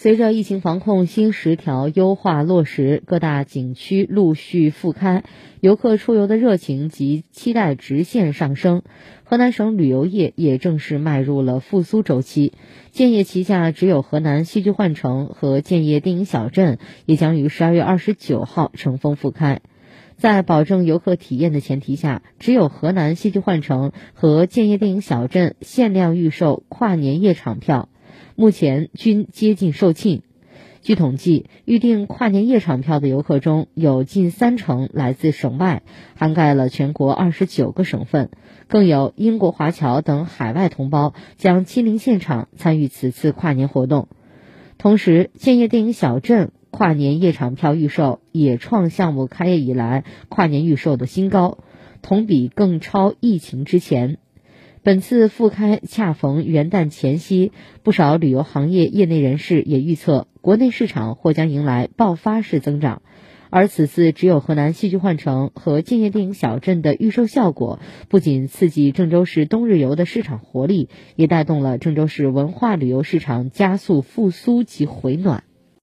随着疫情防控新十条优化落实，各大景区陆续复开，游客出游的热情及期待直线上升。河南省旅游业也正式迈入了复苏周期。建业旗下只有河南戏剧幻城和建业电影小镇也将于十二月二十九号乘风复开。在保证游客体验的前提下，只有河南戏剧幻城和建业电影小镇限量预售跨年夜场票。目前均接近售罄。据统计，预订跨年夜场票的游客中有近三成来自省外，涵盖了全国二十九个省份，更有英国华侨等海外同胞将亲临现场参与此次跨年活动。同时，建业电影小镇跨年夜场票预售也创项目开业以来跨年预售的新高，同比更超疫情之前。本次复开恰逢元旦前夕，不少旅游行业业内人士也预测，国内市场或将迎来爆发式增长。而此次只有河南戏剧幻城和建业电影小镇的预售效果，不仅刺激郑州市冬日游的市场活力，也带动了郑州市文化旅游市场加速复苏及回暖。